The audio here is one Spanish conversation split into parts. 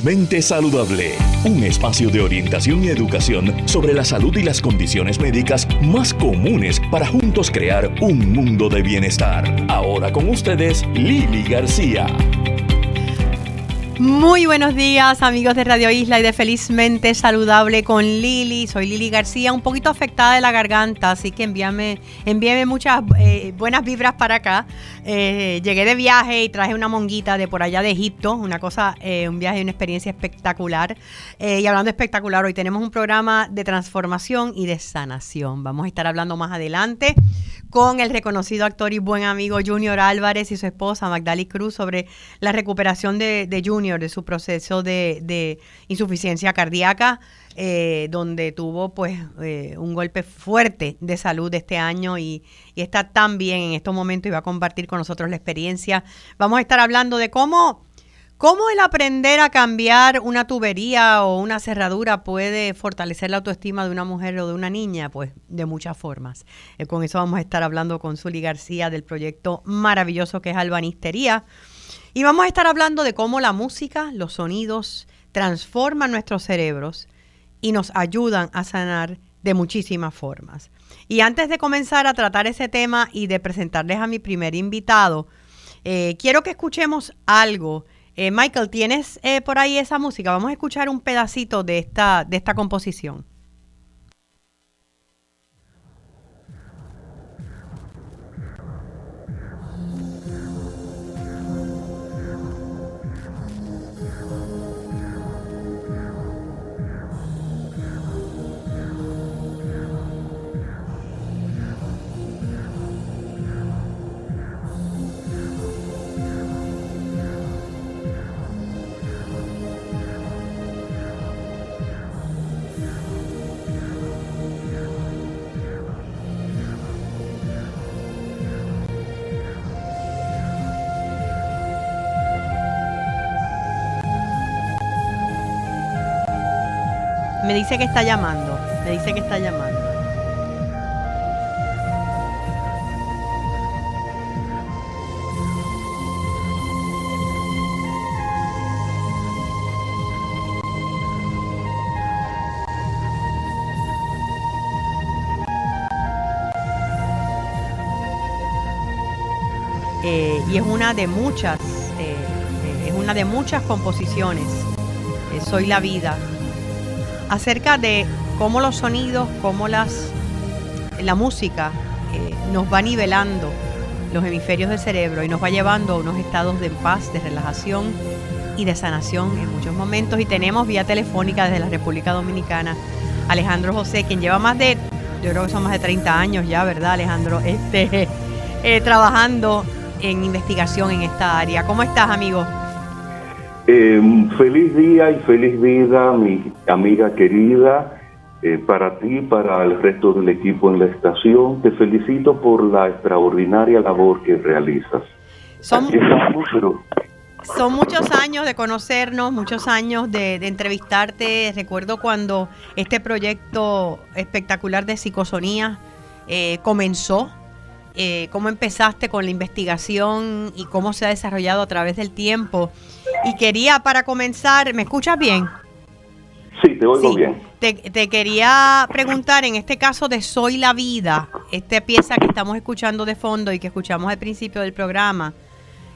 Mente Saludable, un espacio de orientación y educación sobre la salud y las condiciones médicas más comunes para juntos crear un mundo de bienestar. Ahora con ustedes, Lili García. Muy buenos días amigos de Radio Isla y de Felizmente Saludable con Lili. Soy Lili García, un poquito afectada de la garganta, así que envíame, envíame muchas eh, buenas vibras para acá. Eh, llegué de viaje y traje una monguita de por allá de Egipto, una cosa, eh, un viaje una experiencia espectacular. y hablando espectacular, hoy tenemos un programa de transformación y de sanación. Vamos a estar hablando más adelante con el reconocido actor y buen amigo Junior Álvarez y su esposa Magdali Cruz sobre la recuperación de, Junior, de su proceso de, insuficiencia cardíaca, eh, donde tuvo pues eh, un golpe fuerte de salud este año y, y está tan bien en estos momentos y va a compartir con nosotros la experiencia. Vamos a estar hablando de cómo ¿Cómo el aprender a cambiar una tubería o una cerradura puede fortalecer la autoestima de una mujer o de una niña? Pues de muchas formas. Eh, con eso vamos a estar hablando con Zuli García del proyecto maravilloso que es Albanistería. Y vamos a estar hablando de cómo la música, los sonidos, transforman nuestros cerebros y nos ayudan a sanar de muchísimas formas. Y antes de comenzar a tratar ese tema y de presentarles a mi primer invitado, eh, quiero que escuchemos algo eh, Michael, ¿tienes eh, por ahí esa música? Vamos a escuchar un pedacito de esta, de esta composición. Me dice que está llamando. Me dice que está llamando. Eh, y es una de muchas, eh, eh, es una de muchas composiciones. Soy la vida, acerca de cómo los sonidos, cómo las, la música eh, nos va nivelando los hemisferios del cerebro y nos va llevando a unos estados de paz, de relajación y de sanación en muchos momentos. Y tenemos vía telefónica desde la República Dominicana Alejandro José, quien lleva más de, yo creo que son más de 30 años ya, ¿verdad Alejandro? Este, eh, trabajando en investigación en esta área. ¿Cómo estás, amigo? Eh, feliz día y feliz vida, mi amiga querida, eh, para ti, para el resto del equipo en la estación. Te felicito por la extraordinaria labor que realizas. Son, son muchos años de conocernos, muchos años de, entrevistarte. Recuerdo cuando este proyecto espectacular de psicosonía eh, comenzó eh, cómo empezaste con la investigación y cómo se ha desarrollado a través del tiempo. Y quería, para comenzar, ¿me escuchas bien? Sí, te oigo bien. Te, quería preguntar, en este caso de Soy la Vida, esta pieza que estamos escuchando de fondo y que escuchamos al principio del programa,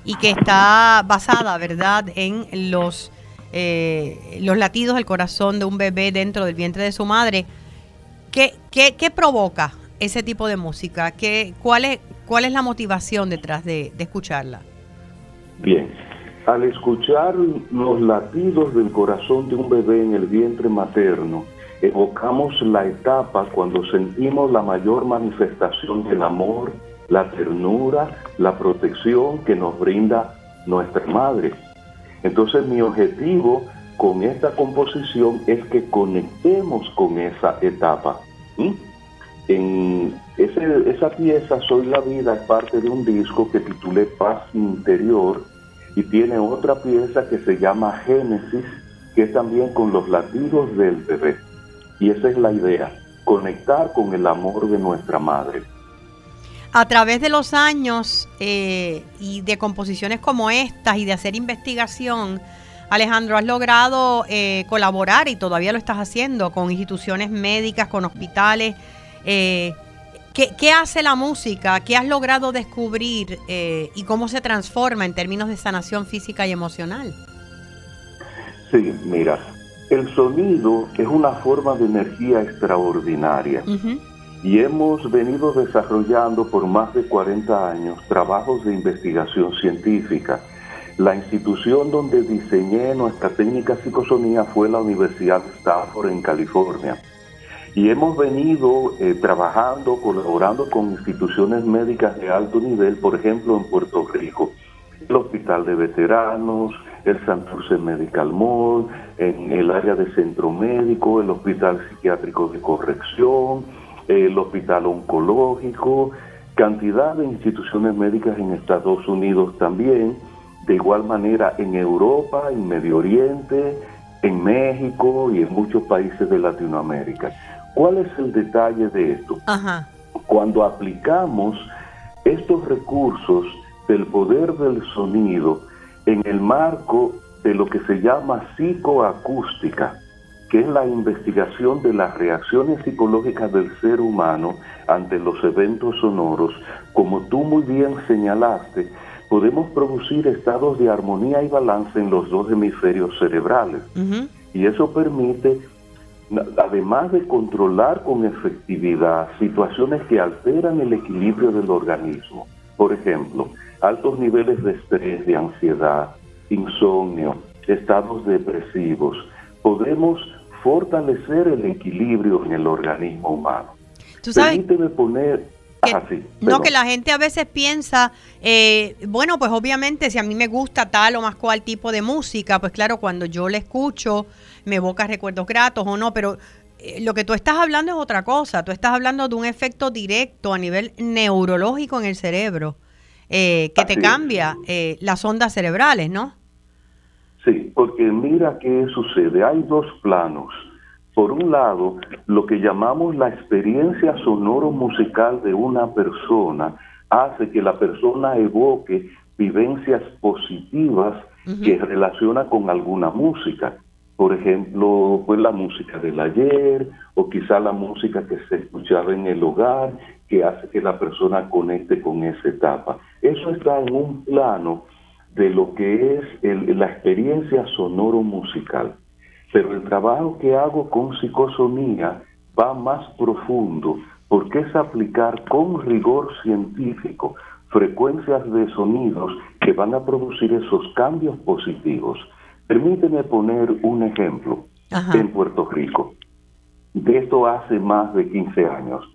y que está basada, ¿verdad?, en los, eh, los latidos del corazón de un bebé dentro del vientre de su madre. ¿Qué, qué, qué provoca ese tipo de música? ¿Qué, cuál, es, ¿Cuál es la motivación detrás de, escucharla? Bien, al escuchar los latidos del corazón de un bebé en el vientre materno, evocamos la etapa cuando sentimos la mayor manifestación del amor, la ternura, la protección que nos brinda nuestra madre. Entonces mi objetivo con esta composición es que conectemos con esa etapa. En esa pieza, Soy la Vida, es parte de un disco que titulé Paz Interior y tiene otra pieza que se llama Génesis, que es también con los latidos del bebé. Y esa es la idea, conectar con el amor de nuestra madre. A través de los años eh, y de composiciones como estas y de hacer investigación, Alejandro, has logrado eh, colaborar y todavía lo estás haciendo con instituciones médicas, con hospitales. Eh, ¿qué, hace la música? ¿Qué has logrado descubrir eh, y cómo se transforma en términos de sanación física y emocional? Sí, mira, el sonido es una forma de energía extraordinaria y hemos venido desarrollando por más de 40 años trabajos de investigación científica. La institución donde diseñé nuestra técnica psicosonía fue la Universidad de Stanford en California. Y hemos venido eh, trabajando, colaborando con instituciones médicas de alto nivel, por ejemplo en Puerto Rico, el Hospital de Veteranos, el Santurce Medical Mall, en el área de centro médico, el Hospital Psiquiátrico de Corrección, el Hospital Oncológico, cantidad de instituciones médicas en Estados Unidos también, de igual manera en Europa, en Medio Oriente, en México y en muchos países de Latinoamérica. ¿Cuál es el detalle de esto? Cuando aplicamos estos recursos del poder del sonido en el marco de lo que se llama psicoacústica, que es la investigación de las reacciones psicológicas del ser humano ante los eventos sonoros, como tú muy bien señalaste, podemos producir estados de armonía y balance en los dos hemisferios cerebrales. Y eso permite, además de controlar con efectividad situaciones que alteran el equilibrio del organismo, por ejemplo, altos niveles de estrés, de ansiedad, insomnio, estados depresivos, podemos fortalecer el equilibrio en el organismo humano. ¿Tú Permíteme poner... no, que la gente a veces piensa, eh, bueno, pues obviamente si a mí me gusta tal o más cual tipo de música, pues claro, cuando yo le escucho me evoca recuerdos gratos o no, pero eh, lo que tú estás hablando es otra cosa, tú estás hablando de un efecto directo a nivel neurológico en el cerebro, eh, que te cambia las ondas cerebrales, ¿no? Sí, porque mira qué sucede. Hay dos planos. Por un lado, lo que llamamos la experiencia sonoro-musical de una persona hace que la persona evoque vivencias positivas que relaciona con alguna música. Por ejemplo, pues la música del ayer o quizá la música que se escuchaba en el hogar que hace que la persona conecte con esa etapa. Eso está en un plano de lo que es la experiencia sonoro-musical. Pero el trabajo que hago con psicosonía va más profundo porque es aplicar con rigor científico frecuencias de sonidos que van a producir esos cambios positivos. Permíteme poner un ejemplo en Puerto Rico. De esto hace más de 15 años.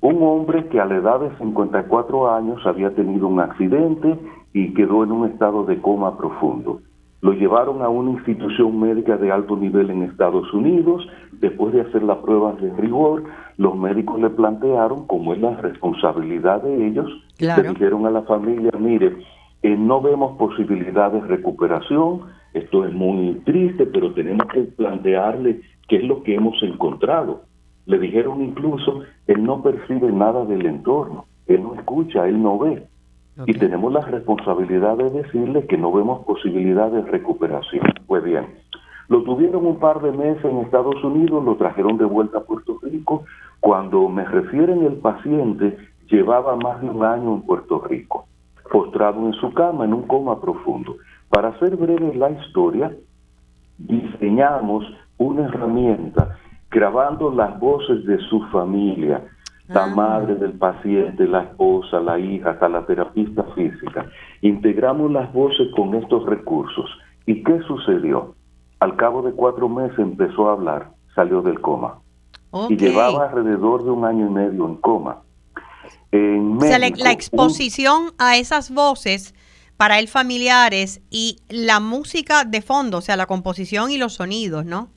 Un hombre que a la edad de 54 años había tenido un accidente y quedó en un estado de coma profundo. Lo llevaron a una institución médica de alto nivel en Estados Unidos. Después de hacer las pruebas de rigor, los médicos le plantearon, como es la responsabilidad de ellos, le dijeron a la familia, mire, eh, no vemos posibilidad de recuperación, esto es muy triste, pero tenemos que plantearle qué es lo que hemos encontrado. Le dijeron incluso, él no percibe nada del entorno, él no escucha, él no ve. Y tenemos la responsabilidad de decirle que no vemos posibilidad de recuperación. Pues bien, lo tuvieron un par de meses en Estados Unidos, lo trajeron de vuelta a Puerto Rico. Cuando me refieren el paciente, llevaba más de un año en Puerto Rico, postrado en su cama en un coma profundo. Para hacer breve la historia, diseñamos una herramienta grabando las voces de su familia, la ah. madre del paciente, la esposa, la hija, hasta la terapista física. Integramos las voces con estos recursos. ¿Y qué sucedió? Al cabo de cuatro meses empezó a hablar, salió del coma. Y llevaba alrededor de un año y medio en coma. o sea, la, exposición a esas voces para el familiares y la música de fondo, o sea, la composición y los sonidos, ¿no?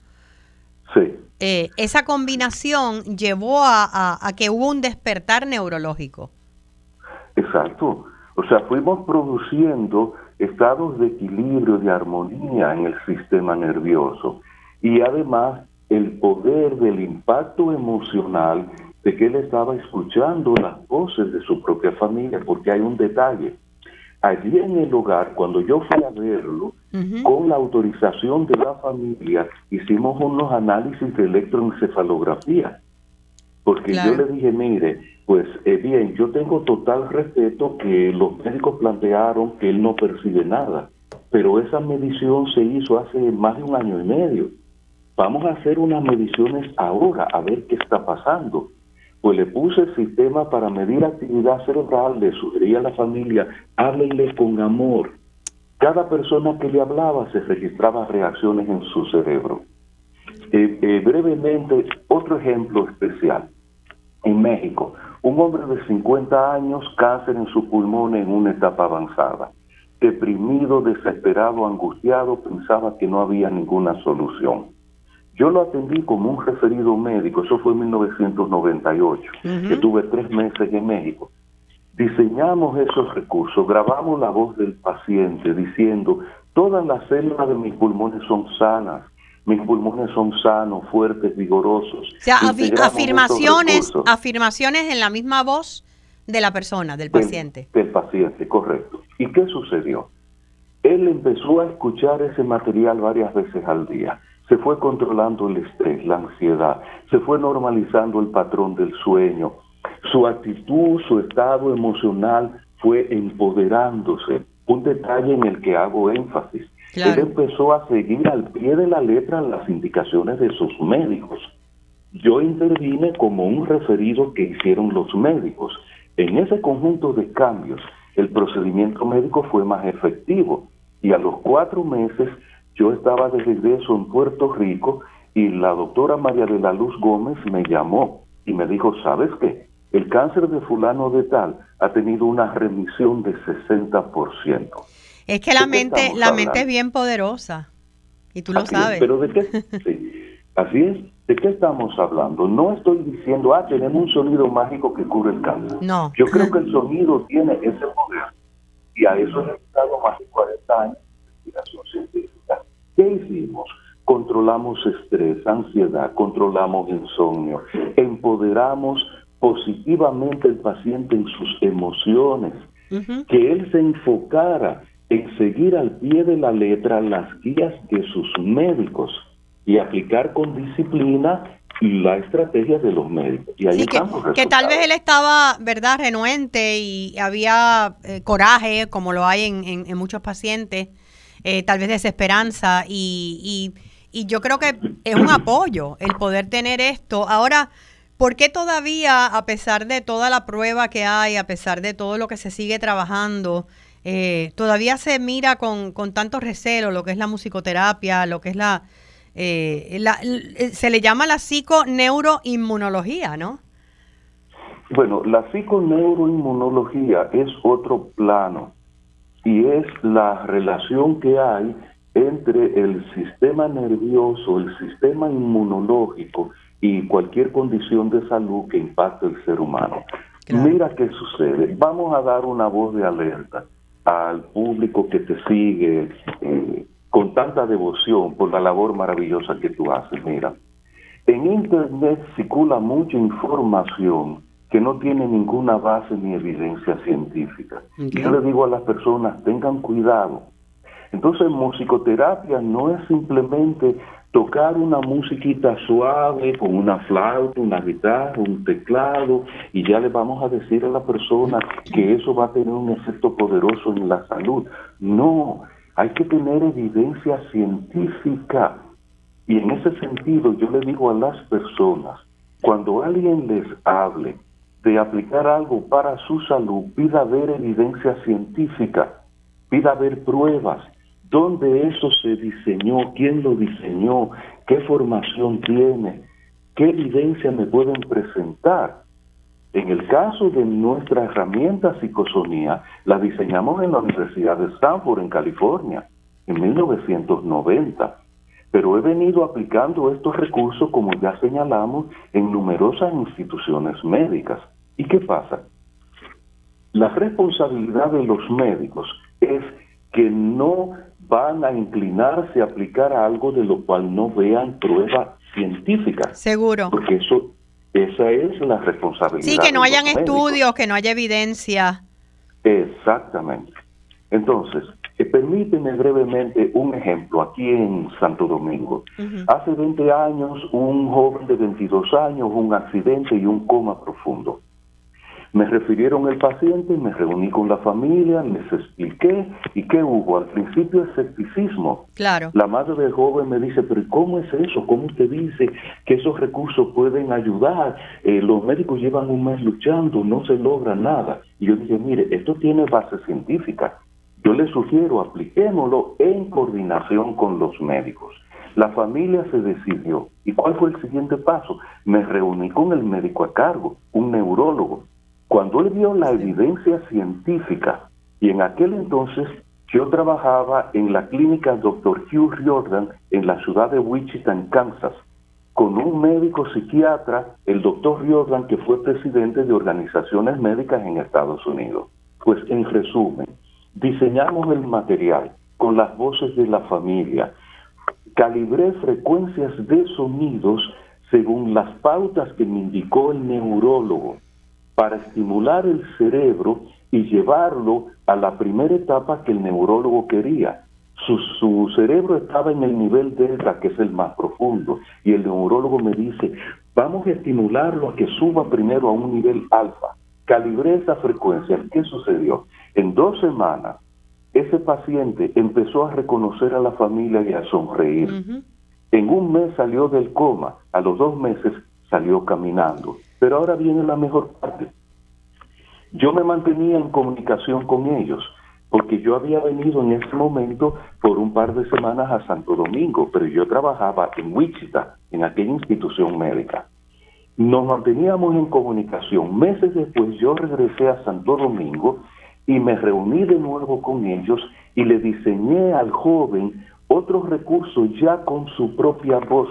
Sí. Eh, esa combinación llevó a, que hubo un despertar neurológico. Exacto. O sea, fuimos produciendo estados de equilibrio, de armonía en el sistema nervioso. Y además el poder del impacto emocional de que él estaba escuchando las voces de su propia familia, porque hay un detalle. Allí en el hogar, cuando yo fui a verlo, con la autorización de la familia, hicimos unos análisis de electroencefalografía. Porque yo le dije, mire, pues eh, bien, yo tengo total respeto que los médicos plantearon que él no percibe nada, pero esa medición se hizo hace más de un año y medio. Vamos a hacer unas mediciones ahora, a ver qué está pasando. Pues le puse el sistema para medir actividad cerebral, le sugería a la familia, háblenle con amor. Cada persona que le hablaba se registraba reacciones en su cerebro. Eh, eh, brevemente, otro ejemplo especial. En México, un hombre de 50 años, cáncer en su pulmón en una etapa avanzada. Deprimido, desesperado, angustiado, pensaba que no había ninguna solución. Yo lo atendí como un referido médico, eso fue en 1998, que tuve tres meses en México. Diseñamos esos recursos, grabamos la voz del paciente diciendo, todas las células de mis pulmones son sanas, mis pulmones son sanos, fuertes, vigorosos. O sea, afirmaciones, afirmaciones en la misma voz de la persona, del paciente. del paciente, correcto. ¿Y qué sucedió? Él empezó a escuchar ese material varias veces al día se fue controlando el estrés, la ansiedad, se fue normalizando el patrón del sueño, su actitud, su estado emocional fue empoderándose. Un detalle en el que hago énfasis. Él empezó a seguir al pie de la letra las indicaciones de sus médicos. Yo intervine como un referido que hicieron los médicos. En ese conjunto de cambios, el procedimiento médico fue más efectivo y a los cuatro meses yo estaba de regreso en Puerto Rico y la doctora María de la Luz Gómez me llamó y me dijo, ¿sabes qué? El cáncer de fulano de tal ha tenido una remisión de 60%. Es que la mente, la mente es bien poderosa y tú lo sabes. pero de qué? sí, así es. ¿De qué estamos hablando? No estoy diciendo, ah, tenemos un sonido mágico que cura el cáncer. No. Yo creo que el sonido tiene ese poder y a eso he estado más de 40 años de investigación científica ¿Qué hicimos? Controlamos estrés, ansiedad, controlamos insomnio, empoderamos positivamente al paciente en sus emociones, que él se enfocara en seguir al pie de la letra las guías de sus médicos y aplicar con disciplina la estrategia de los médicos. Y ahí que, tal vez él estaba, ¿verdad?, renuente y había eh, coraje, como lo hay en muchos pacientes eh, tal vez desesperanza y, y, yo creo que es un apoyo el poder tener esto. Ahora, ¿por qué todavía, a pesar de toda la prueba que hay, a pesar de todo lo que se sigue trabajando, eh, todavía se mira con, con tanto recelo lo que es la musicoterapia, lo que es la... Eh, la se le llama la psiconeuroinmunología, ¿no? Bueno, la psiconeuroinmunología es otro plano y es la relación que hay entre el sistema nervioso, el sistema inmunológico y cualquier condición de salud que impacte el ser humano. Mira qué sucede. Vamos a dar una voz de alerta al público que te sigue eh, con tanta devoción por la labor maravillosa que tú haces. Mira, en Internet circula mucha información que no tiene ninguna base ni evidencia científica. Yo le digo a las personas, tengan cuidado. Entonces, musicoterapia no es simplemente tocar una musiquita suave con una flauta, una guitarra, un teclado, y ya le vamos a decir a la persona que eso va a tener un efecto poderoso en la salud. No, hay que tener evidencia científica. Y en ese sentido yo le digo a las personas, cuando alguien les hable de aplicar algo para su salud, pida ver evidencia científica, pida ver pruebas, dónde eso se diseñó, quién lo diseñó, qué formación tiene, qué evidencia me pueden presentar. En el caso de nuestra herramienta psicosonía, la diseñamos en la Universidad de Stanford, en California, en 1990 pero he venido aplicando estos recursos, como ya señalamos, en numerosas instituciones médicas. ¿Y qué pasa? La responsabilidad de los médicos es que no van a inclinarse a aplicar algo de lo cual no vean prueba científica. Seguro. Porque eso, esa es la responsabilidad. Sí, que no hayan estudios, que no haya evidencia. Exactamente. Entonces, eh, permíteme brevemente un ejemplo aquí en Santo Domingo. Hace 20 años, un joven de 22 años, un accidente y un coma profundo. Me refirieron el paciente, me reuní con la familia, les expliqué y qué hubo. Al principio escepticismo. Claro. La madre del joven me dice, pero ¿cómo es eso? ¿Cómo usted dice que esos recursos pueden ayudar? Eh, los médicos llevan un mes luchando, no se logra nada. Y yo dije, mire, esto tiene base científica. Yo le sugiero, apliquémoslo en coordinación con los médicos. La familia se decidió. ¿Y cuál fue el siguiente paso? Me reuní con el médico a cargo, un neurólogo cuando él vio la evidencia científica, y en aquel entonces yo trabajaba en la clínica Dr. Hugh Riordan en la ciudad de Wichita, en Kansas, con un médico psiquiatra, el doctor Riordan, que fue presidente de organizaciones médicas en Estados Unidos. Pues en resumen, diseñamos el material con las voces de la familia, calibré frecuencias de sonidos según las pautas que me indicó el neurólogo para estimular el cerebro y llevarlo a la primera etapa que el neurólogo quería. Su, cerebro estaba en el nivel delta, que es el más profundo, y el neurólogo me dice, vamos a estimularlo a que suba primero a un nivel alfa. Calibré esa frecuencia. ¿Qué sucedió? En dos semanas, ese paciente empezó a reconocer a la familia y a sonreír. En un mes salió del coma, a los dos meses salió caminando. Pero ahora viene la mejor parte. Yo me mantenía en comunicación con ellos, porque yo había venido en ese momento por un par de semanas a Santo Domingo, pero yo trabajaba en Wichita, en aquella institución médica. Nos manteníamos en comunicación. Meses después yo regresé a Santo Domingo y me reuní de nuevo con ellos y le diseñé al joven otros recursos ya con su propia voz,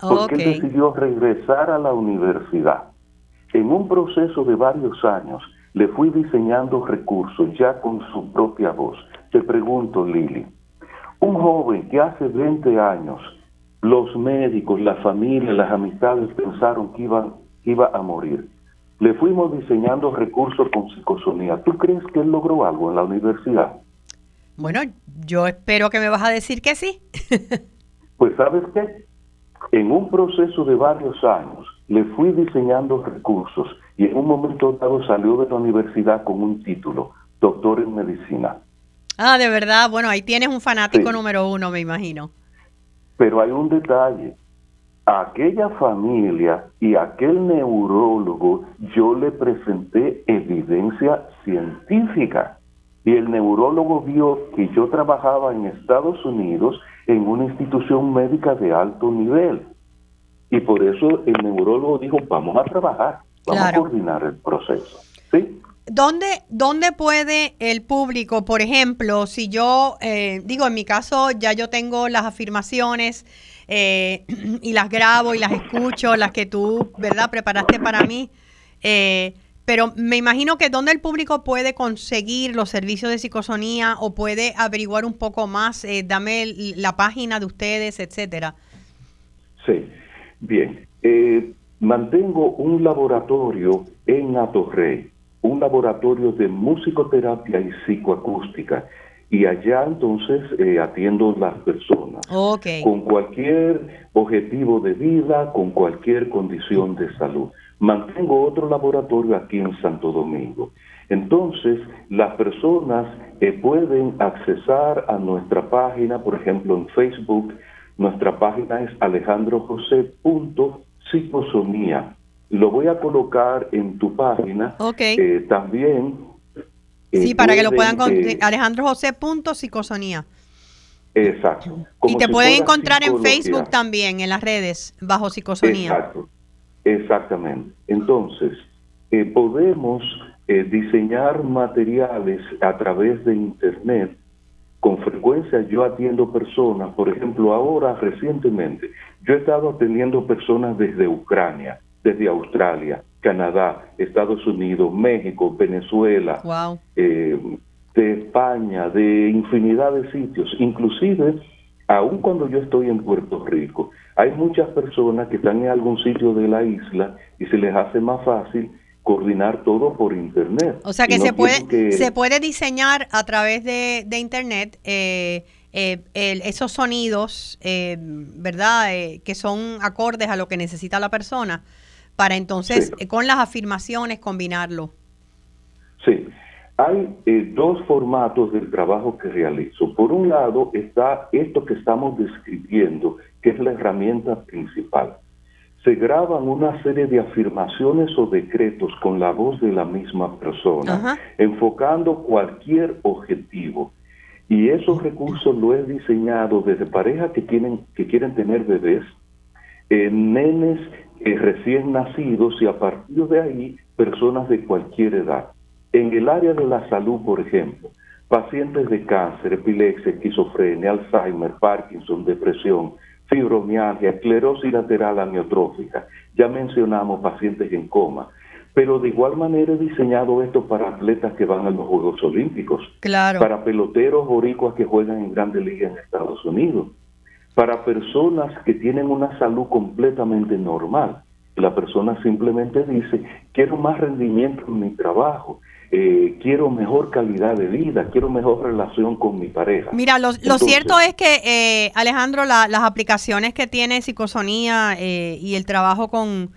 porque él decidió regresar a la universidad. En un proceso de varios años, le fui diseñando recursos ya con su propia voz. Te pregunto, Lili, un joven que hace 20 años, los médicos, la familia, las amistades pensaron que, iban, iba a morir. Le fuimos diseñando recursos con psicosonía. ¿Tú crees que él logró algo en la universidad? Bueno, yo espero que me vas a decir que sí. pues sabes qué, en un proceso de varios años, le fui diseñando recursos y en un momento dado salió de la universidad con un título, doctor en medicina. Ah, de verdad, bueno, ahí tienes un fanático número uno, me imagino. Pero hay un detalle, aquella familia y aquel neurólogo yo le presenté evidencia científica y el neurólogo vio que yo trabajaba en Estados Unidos en una institución médica de alto nivel y por eso el neurólogo dijo, vamos a trabajar, vamos a coordinar el proceso. ¿Sí? ¿Dónde, ¿Dónde puede el público, por ejemplo, si yo, eh, digo, en mi caso ya yo tengo las afirmaciones eh, y las grabo y las escucho, las que tú, ¿verdad?, preparaste para mí, eh, pero me imagino que dónde el público puede conseguir los servicios de psicosonía o puede averiguar un poco más, dame la página de ustedes, etcétera. Sí, Bien, eh, mantengo un laboratorio en Atorrey, un laboratorio de musicoterapia y psicoacústica, y allá entonces eh, atiendo las personas con cualquier objetivo de vida, con cualquier condición de salud. Mantengo otro laboratorio aquí en Santo Domingo. Entonces, las personas eh, pueden accesar a nuestra página, por ejemplo, en Facebook, nuestra página es alejandrojose.psicosomía. Lo voy a colocar en tu página. Ok. Eh, también. Eh, sí, para que lo puedan eh, alejandrojose.psicosonía. Exacto. y te pueden encontrar en Facebook también, en las redes, bajo psicosonía. Exacto. Exactamente. Entonces, eh, podemos diseñar materiales a través de Internet con frecuencia yo atiendo personas, por ejemplo, ahora recientemente, yo he estado atendiendo personas desde Ucrania, desde Australia, Canadá, Estados Unidos, México, Venezuela, eh, de España, de infinidad de sitios, inclusive, aun cuando yo estoy en Puerto Rico, hay muchas personas que están en algún sitio de la isla y se les hace más fácil coordinar todo por internet. O sea que, se, puede, se puede diseñar a través de, internet eh, eh, esos sonidos, eh, ¿verdad? que son acordes a lo que necesita la persona, para entonces con las afirmaciones combinarlo. Sí, hay dos formatos del trabajo que realizo. Por un lado está esto que estamos describiendo, que es la herramienta principal se graban una serie de afirmaciones o decretos con la voz de la misma persona, enfocando cualquier objetivo. Y esos recursos lo he diseñado desde parejas que, tienen, que quieren tener bebés, eh, nenes eh, recién nacidos y a partir de ahí personas de cualquier edad. En el área de la salud, por ejemplo, pacientes de cáncer, epilepsia, esquizofrenia, Alzheimer, Parkinson, depresión, fibromialgia, esclerosis lateral amiotrófica. Ya mencionamos pacientes en coma. Pero de igual manera he diseñado esto para atletas que van a los Juegos Olímpicos, claro. para peloteros boricuas que juegan en grandes ligas en Estados Unidos, para personas que tienen una salud completamente normal. La persona simplemente dice, quiero más rendimiento en mi trabajo, eh, quiero mejor calidad de vida, quiero mejor relación con mi pareja. Mira, lo, cierto es que, eh, Alejandro, las aplicaciones que tiene psicosonía eh, y el trabajo con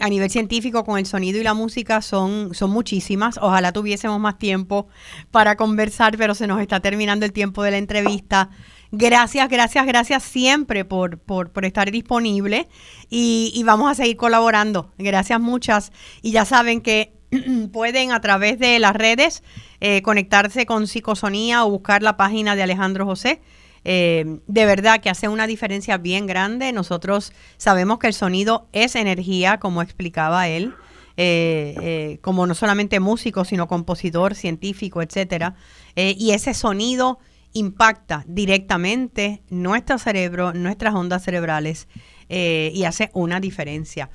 a nivel científico con el sonido y la música son, son muchísimas. Ojalá tuviésemos más tiempo para conversar, pero se nos está terminando el tiempo de la entrevista. Gracias, gracias, gracias siempre por, por, estar disponible y, y vamos a seguir colaborando. Gracias muchas. Y ya saben que pueden a través de las redes eh, conectarse con Psicosonía o buscar la página de Alejandro José. Eh, de verdad que hace una diferencia bien grande. Nosotros sabemos que el sonido es energía, como explicaba él, eh, como no solamente músico, sino compositor, científico, etcétera. y ese sonido impacta directamente nuestro cerebro, nuestras ondas cerebrales y hace una diferencia.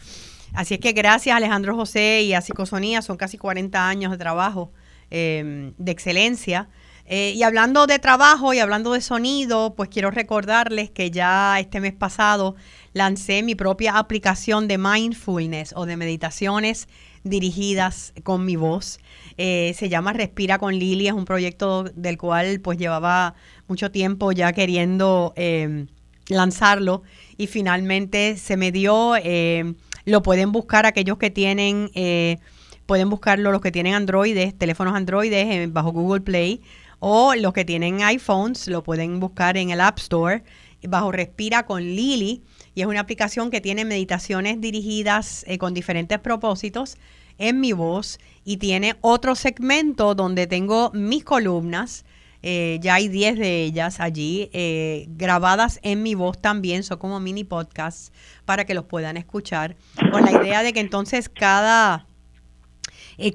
Así es que gracias Alejandro José y a Psicosonía, son casi 40 años de trabajo em, de excelencia. Eh, y hablando de trabajo y hablando de sonido, pues quiero recordarles que ya este mes pasado lancé mi propia aplicación de mindfulness o de meditaciones dirigidas con mi voz. Eh, se llama Respira con Lili, es un proyecto del cual pues llevaba mucho tiempo ya queriendo em, lanzarlo y finalmente se me dio. Em, lo pueden buscar aquellos que tienen, eh, pueden buscarlo los que tienen androides, teléfonos androides eh, bajo Google Play o los que tienen iPhones lo pueden buscar en el App Store bajo Respira con Lili y es una aplicación que tiene meditaciones dirigidas eh, con diferentes propósitos en mi voz y tiene otro segmento donde tengo mis columnas eh, ya hay 10 de ellas allí eh, grabadas en mi voz también, son como mini podcasts para que los puedan escuchar, con la idea de que entonces cada,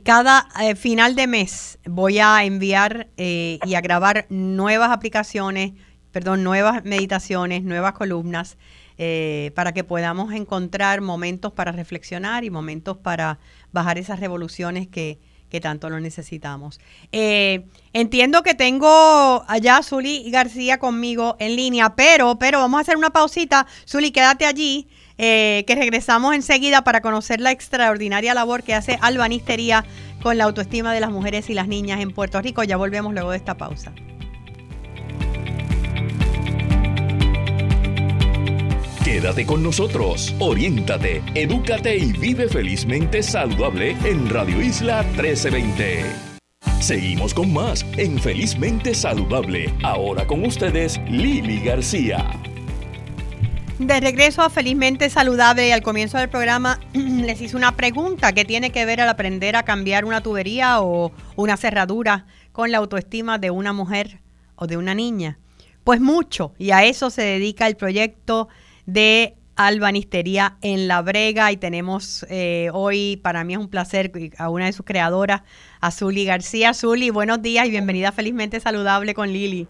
cada final de mes voy a enviar y a grabar nuevas aplicaciones, perdón, nuevas meditaciones, nuevas columnas. Para que podamos encontrar momentos para reflexionar y momentos para bajar esas revoluciones que, que tanto lo necesitamos. Eh, entiendo que tengo allá a Zuli García conmigo en línea, pero, pero vamos a hacer una pausita. Zuli, quédate allí, eh, que regresamos enseguida para conocer la extraordinaria labor que hace Albanistería con la autoestima de las mujeres y las niñas en Puerto Rico. Ya volvemos luego de esta pausa. Quédate con nosotros, oriéntate, edúcate y vive felizmente saludable en Radio Isla 1320. Seguimos con más en Felizmente Saludable. Ahora con ustedes, Lili García. De regreso a Felizmente Saludable y al comienzo del programa les hice una pregunta que tiene que ver al aprender a cambiar una tubería o una cerradura con la autoestima de una mujer o de una niña. Pues mucho, y a eso se dedica el proyecto de Albanistería en La Brega y tenemos eh, hoy, para mí es un placer, a una de sus creadoras, a Zuli García. Zuli, buenos días y bienvenida Felizmente Saludable con Lili.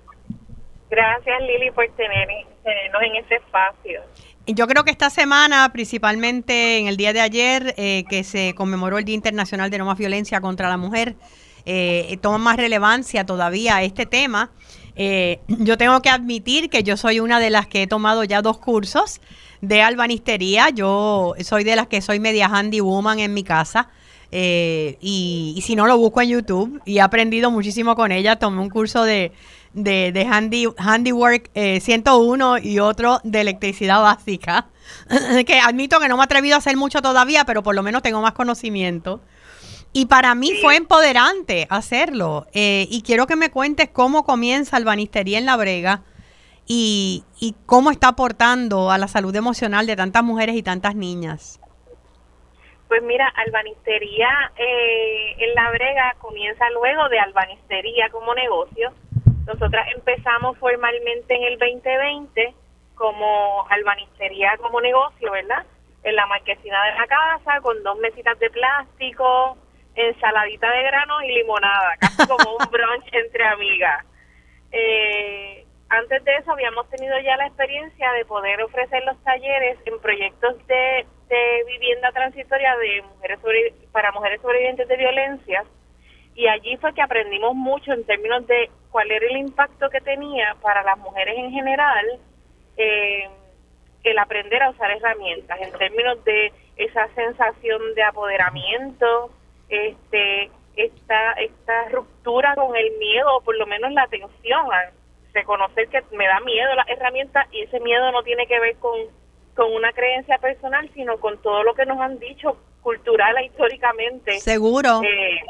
Gracias Lili por tenernos en ese espacio. Yo creo que esta semana, principalmente en el día de ayer, eh, que se conmemoró el Día Internacional de No Más Violencia contra la Mujer, eh, toma más relevancia todavía este tema eh, yo tengo que admitir que yo soy una de las que he tomado ya dos cursos de albanistería. Yo soy de las que soy media handy woman en mi casa. Eh, y, si no, lo busco en YouTube y he aprendido muchísimo con ella. Tomé un curso de, de, handy, Handiwork 101 eh, y otro de electricidad básica. que admito que no me he atrevido a hacer mucho todavía, pero por lo menos tengo más conocimiento. Y para mí fue empoderante hacerlo. Eh, y quiero que me cuentes cómo comienza Albanistería en La Brega y, y cómo está aportando a la salud emocional de tantas mujeres y tantas niñas. Pues mira, albanistería eh, en La Brega comienza luego de albanistería como negocio. Nosotras empezamos formalmente en el 2020 como albanistería como negocio, ¿verdad? En la marquesina de la casa, con dos mesitas de plástico, ensaladita de granos y limonada, casi como un brunch entre amigas. Eh, antes de eso habíamos tenido ya la experiencia de poder ofrecer los talleres en proyectos de, vivienda transitoria de mujeres para mujeres sobrevivientes de violencia y allí fue que aprendimos mucho en términos de cuál era el impacto que tenía para las mujeres en general eh, el aprender a usar herramientas en términos de esa sensación de apoderamiento, este, esta, esta ruptura con el miedo, o por lo menos la tensión, a reconocer que me da miedo la herramienta y ese miedo no tiene que ver con, con una creencia personal, sino con todo lo que nos han dicho cultural e históricamente. Seguro. Eh,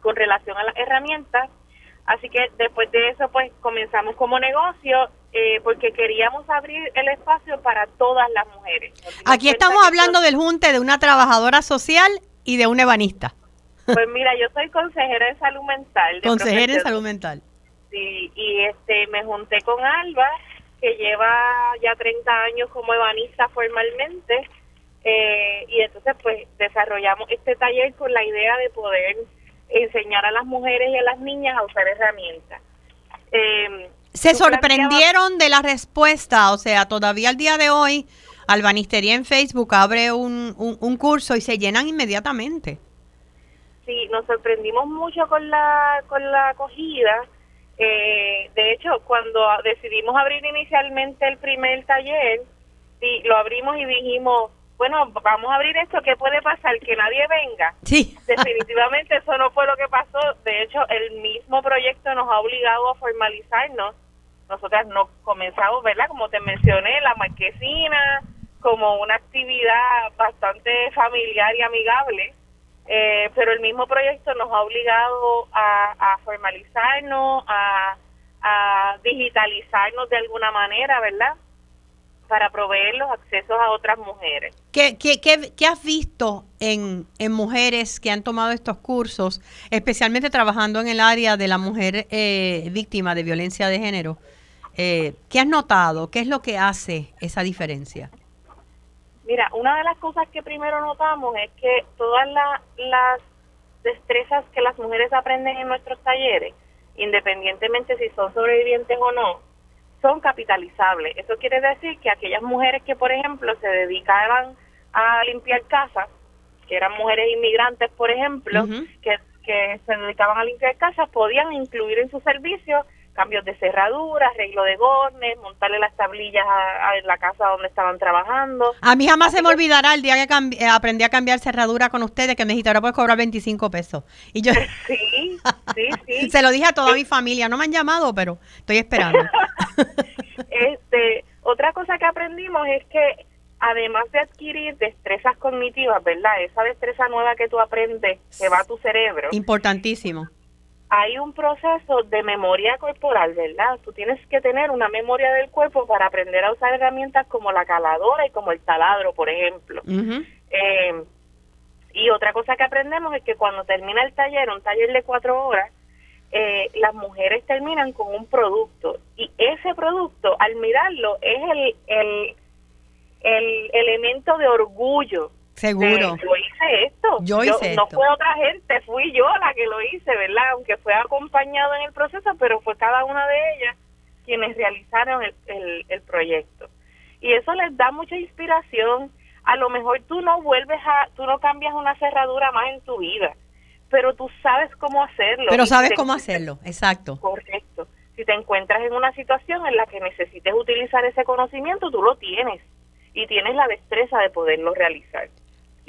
con relación a las herramientas. Así que después de eso, pues comenzamos como negocio eh, porque queríamos abrir el espacio para todas las mujeres. Aquí estamos hablando del junte de una trabajadora social y de un ebanista. Pues mira, yo soy consejera de salud mental. consejera de salud mental. Sí, y este me junté con Alba, que lleva ya 30 años como ebanista formalmente, eh, y entonces pues desarrollamos este taller con la idea de poder enseñar a las mujeres y a las niñas a usar herramientas. Eh, Se sorprendieron de la respuesta, o sea, todavía al día de hoy Albanistería en Facebook abre un, un, curso y se llenan inmediatamente. Sí, nos sorprendimos mucho con la, con la acogida. Eh, de hecho, cuando decidimos abrir inicialmente el primer taller, sí, lo abrimos y dijimos, bueno, vamos a abrir esto, ¿qué puede pasar? Que nadie venga. Sí. Definitivamente eso no fue lo que pasó. De hecho, el mismo proyecto nos ha obligado a formalizarnos. Nosotras nos comenzamos, ¿verdad? Como te mencioné, la marquesina, como una actividad bastante familiar y amigable, eh, pero el mismo proyecto nos ha obligado a, formalizarnos, a, digitalizarnos de alguna manera, ¿verdad? Para proveer los accesos a otras mujeres. ¿Qué, qué, qué, has visto en, en, mujeres que han tomado estos cursos, especialmente trabajando en el área de la mujer eh, víctima de violencia de género? Eh, ¿Qué has notado? ¿Qué es lo que hace esa diferencia? Mira, una de las cosas que primero notamos es que todas las destrezas que las mujeres aprenden en nuestros talleres, independientemente si son sobrevivientes o no, son capitalizables. Eso quiere decir que aquellas mujeres que, por ejemplo, se dedicaban a limpiar casas, que eran mujeres inmigrantes, por ejemplo, que, que se dedicaban a limpiar casas, podían incluir en su servicio cambios de cerradura, arreglo de gornes, montarle las tablillas a, la casa donde estaban trabajando. A mí jamás se me olvidará el día que eh, aprendí a cambiar cerradura con ustedes, que me dijiste, ahora puedes cobrar 25 pesos. Y yo... Sí, sí, sí. se lo dije a toda mi familia, no me han llamado, pero estoy esperando. este, otra cosa que aprendimos es que además de adquirir destrezas cognitivas, ¿verdad? Esa destreza nueva que tú aprendes, que va a tu cerebro. Importantísimo hay un proceso de memoria corporal, ¿verdad? Tú tienes que tener una memoria del cuerpo para aprender a usar herramientas como la caladora y como el taladro, por ejemplo. Eh, y otra cosa que aprendemos es que cuando termina el taller, un taller de cuatro horas, eh, las mujeres terminan con un producto y ese producto, al mirarlo, es el, el, el elemento de orgullo Seguro. yo hice esto. Yo hice No fue otra gente, fui yo la que lo hice, ¿verdad? Aunque fue acompañado en el proceso, pero fue cada una de ellas quienes realizaron el, el, proyecto. Y eso les da mucha inspiración. A lo mejor tú no vuelves a, tú no cambias una cerradura más en tu vida, pero tú sabes cómo hacerlo. Pero sabes cómo hacerlo, exacto. Correcto. Si te encuentras en una situación en la que necesites utilizar ese conocimiento, tú lo tienes y tienes la destreza de poderlo realizar.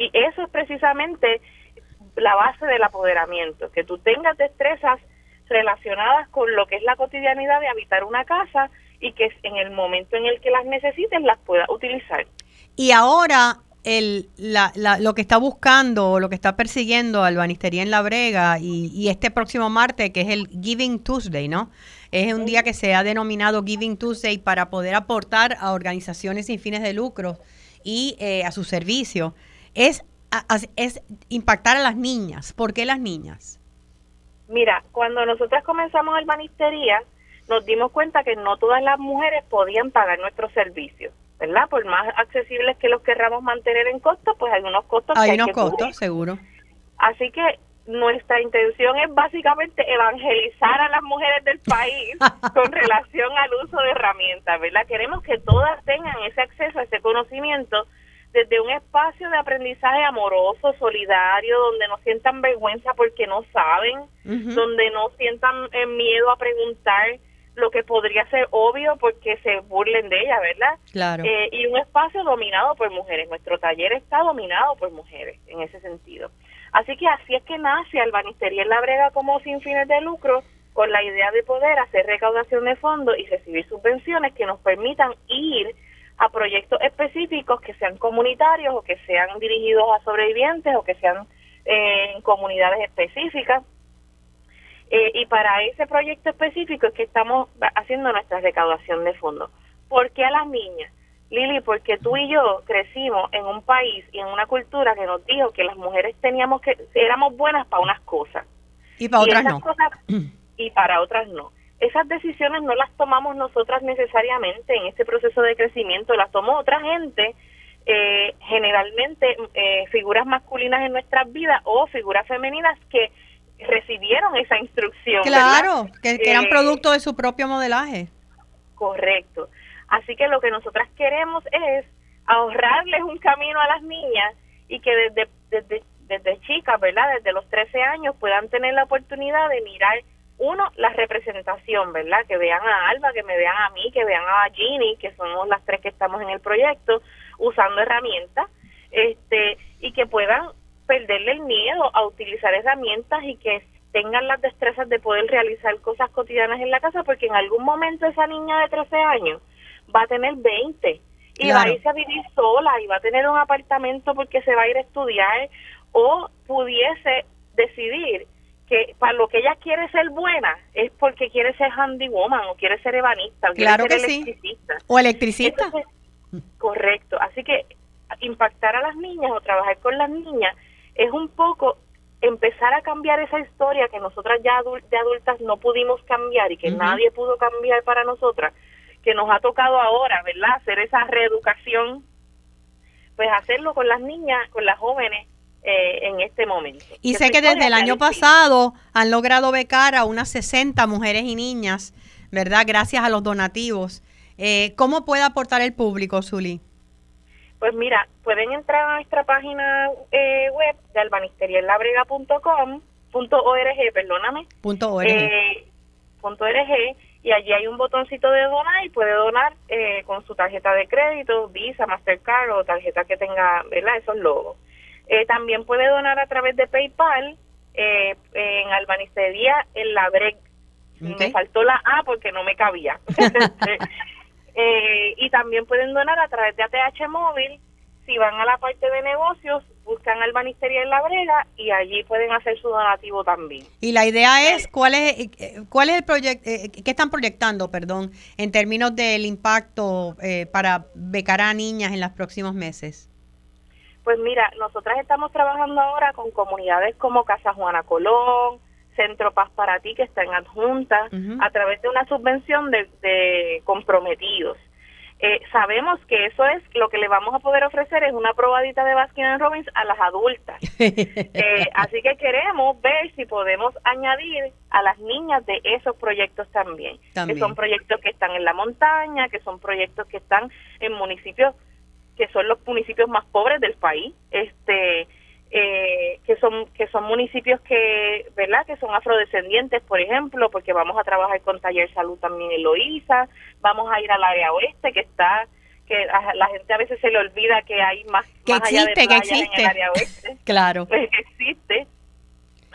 Y eso es precisamente la base del apoderamiento, que tú tengas destrezas relacionadas con lo que es la cotidianidad de habitar una casa y que en el momento en el que las necesites las puedas utilizar. Y ahora el, la, lo que está buscando o lo que está persiguiendo Albanistería en La Brega y, este próximo martes, que es el Giving Tuesday, ¿no? Es un día que se ha denominado Giving Tuesday para poder aportar a organizaciones sin fines de lucro y eh, a su servicio. Es, es impactar a las niñas. ¿Por qué las niñas? Mira, cuando nosotras comenzamos Albanistería, nos dimos cuenta que no todas las mujeres podían pagar nuestros servicios. ¿verdad? Por más accesibles que los querramos mantener en costo, pues hay unos costos. Hay, unos costos, seguro. Así que nuestra intención es básicamente evangelizar a las mujeres del país con relación al uso de herramientas, ¿verdad? Queremos que todas tengan ese acceso a ese conocimiento desde un espacio de aprendizaje amoroso, solidario, donde no sientan vergüenza porque no saben, donde no sientan eh, miedo a preguntar, lo que podría ser obvio porque se burlen de ella, ¿verdad? Claro. Eh, y un espacio dominado por mujeres. Nuestro taller está dominado por mujeres en ese sentido. Así que así es que nace Albanistería en la Brega como sin fines de lucro, con la idea de poder hacer recaudación de fondos y recibir subvenciones que nos permitan ir a proyectos específicos que sean comunitarios o que sean dirigidos a sobrevivientes o que sean eh, en comunidades específicas eh, y para ese proyecto específico es que estamos haciendo nuestra recaudación de fondos. ¿Por qué a las niñas? Lili, porque tú y yo crecimos en un país y en una cultura que nos dijo que las mujeres teníamos que, éramos buenas para unas cosas. Y para otras no. y para otras no. Esas decisiones no las tomamos nosotras necesariamente en este proceso de crecimiento, las tomó otra gente, eh, generalmente eh, figuras masculinas en nuestras vidas o figuras femeninas que recibieron esa instrucción. Claro, que, eran eh, producto de su propio modelaje. Correcto. Así que lo que nosotras queremos es ahorrarles un camino a las niñas y que desde, desde, desde chicas, ¿verdad? Desde los 13 años puedan tener la oportunidad de mirar, uno, la representación, ¿verdad? Que vean a Alba, que me vean a mí, que vean a Ginny, que somos las tres que estamos en el proyecto, usando herramientas, este, y que puedan perderle el miedo a utilizar herramientas y que tengan las destrezas de poder realizar cosas cotidianas en la casa, porque en algún momento esa niña de 13 años va a tener 20 y va a irse a vivir sola y va a tener un apartamento porque se va a ir a estudiar o pudiese decidir que para lo que ella quiere ser buena es porque quiere ser handywoman o quiere ser ebanista o claro quiere ser electricista. O electricista. correcto. Así que impactar a las niñas o trabajar con las niñas es un poco empezar a cambiar esa historia que nosotras ya de adultas no pudimos cambiar y que nadie pudo cambiar para nosotras, que nos ha tocado ahora, ¿verdad? Hacer esa reeducación, pues hacerlo con las niñas, con las jóvenes eh, en este momento. Y sé que desde el año pasado han logrado becar a unas 60 mujeres y niñas, ¿verdad? Gracias a los donativos. Eh, ¿Cómo puede aportar el público, Zuli? Pues mira, pueden entrar a nuestra página eh, web de albanisteriaenlabrega.com, punto .org, perdóname. Punto .org. Eh, punto .org, y allí hay un botoncito de donar y puede donar eh, con su tarjeta de crédito, Visa, Mastercard o tarjeta que tenga, ¿verdad? Esos logos. Eh, también puede donar a través de PayPal eh, en Albanistería en la Me faltó la A porque no me cabía. Eh, y también pueden donar a través de ATH Móvil. Si van a la parte de negocios, buscan Albanistería en La Brega y allí pueden hacer su donativo también. Y la idea es, ¿cuál es, eh, cuál es el proyecto, eh, qué están proyectando, perdón, en términos del impacto para becar a niñas en los próximos meses? Pues mira, nosotras estamos trabajando ahora con comunidades como Casa Juana Colón, Centro Paz para Ti, que está en adjunta, a través de una subvención de, comprometidos. Eh, sabemos que eso es lo que le vamos a poder ofrecer es una probadita de Baskin Robbins a las adultas. Eh, así que queremos ver si podemos añadir a las niñas de esos proyectos también, también, que son proyectos que están en la montaña, que son proyectos que están en municipios que son los municipios más pobres del país. Este, eh, que son que son municipios que verdad que son afrodescendientes por ejemplo porque vamos a trabajar con taller salud también en Loíza vamos a ir al área oeste que está que a la gente a veces se le olvida que hay más, que existe que existe en el área oeste. Claro. Pues existe.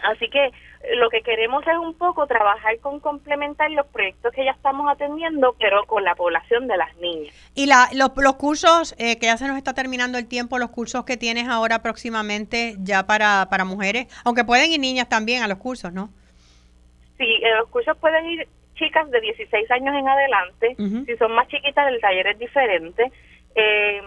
Así que lo que queremos es un poco trabajar con complementar los proyectos que ya estamos atendiendo, pero con la población de las niñas. Y la, los, los cursos, eh, que ya se nos está terminando el tiempo, los cursos que tienes ahora próximamente ya para, para mujeres, aunque pueden ir niñas también a los cursos, ¿no? Sí, eh, los cursos pueden ir chicas de 16 años en adelante, si son más chiquitas el taller es diferente. Eh,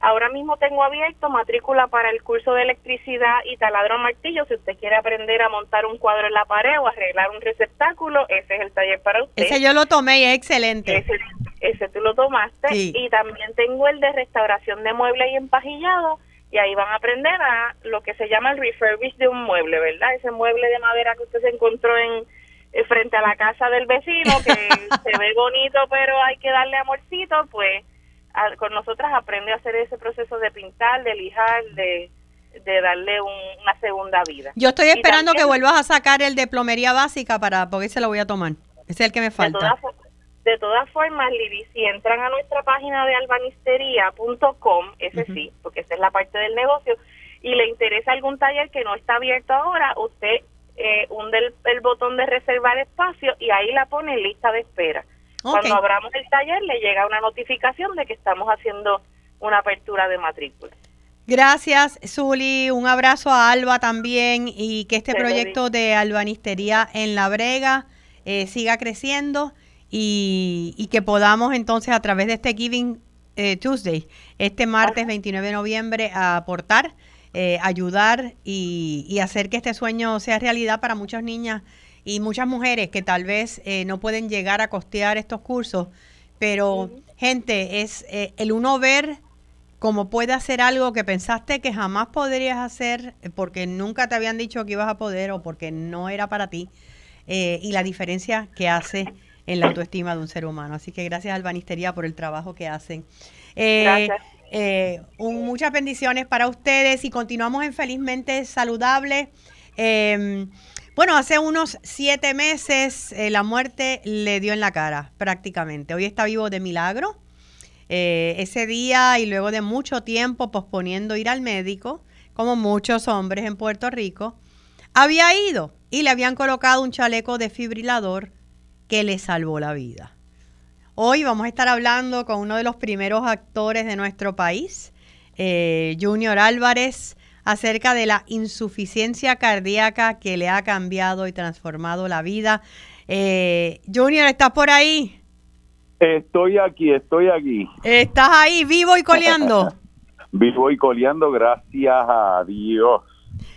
Ahora mismo tengo abierto matrícula para el curso de electricidad y taladro martillo. Si usted quiere aprender a montar un cuadro en la pared o arreglar un receptáculo, ese es el taller para usted. Ese yo lo tomé y es excelente. Ese, ese tú lo tomaste. Y también tengo el de restauración de muebles y empajillado. Y ahí van a aprender a lo que se llama el refurbish de un mueble, ¿verdad? Ese mueble de madera que usted se encontró en eh, frente a la casa del vecino, que se ve bonito, pero hay que darle amorcito, pues con nosotras aprende a hacer ese proceso de pintar, de lijar, de, darle una segunda vida. Yo estoy esperando que vuelvas a sacar el de plomería básica para porque se lo voy a tomar. Ese es el que me falta. De todas, formas, Lili, si entran a nuestra página de albanistería.com, ese sí, porque esa es la parte del negocio, y le interesa algún taller que no está abierto ahora, usted eh, hunde el, el botón de reservar espacio y ahí la pone en lista de espera. Cuando abramos el taller le llega una notificación de que estamos haciendo una apertura de matrícula. Gracias, Zuli. Un abrazo a Alba también y que este proyecto de albanistería en La Brega eh, siga creciendo y, que podamos entonces a través de este Giving eh, Tuesday, este martes 29 de noviembre, aportar, eh, ayudar y, y hacer que este sueño sea realidad para muchas niñas y muchas mujeres que tal vez eh, no pueden llegar a costear estos cursos, pero gente, es eh, el uno ver cómo puede hacer algo que pensaste que jamás podrías hacer eh, porque nunca te habían dicho que ibas a poder o porque no era para ti, y la diferencia que hace en la autoestima de un ser humano. Así que gracias Albanistería por el trabajo que hacen. gracias. muchas bendiciones para ustedes y continuamos en Felizmente Saludable. Bueno, hace unos siete meses eh, la muerte le dio en la cara, prácticamente. Hoy está vivo de milagro. Eh, ese día y luego de mucho tiempo posponiendo ir al médico, como muchos hombres en Puerto Rico, había ido y le habían colocado un chaleco defibrilador que le salvó la vida. Hoy vamos a estar hablando con uno de los primeros actores de nuestro país, eh, Junior Álvarez, acerca de la insuficiencia cardíaca que le ha cambiado y transformado la vida. Eh, Junior, ¿estás por ahí? Estoy aquí, estoy aquí. ¿Estás ahí vivo y coleando? vivo y coleando, gracias a Dios.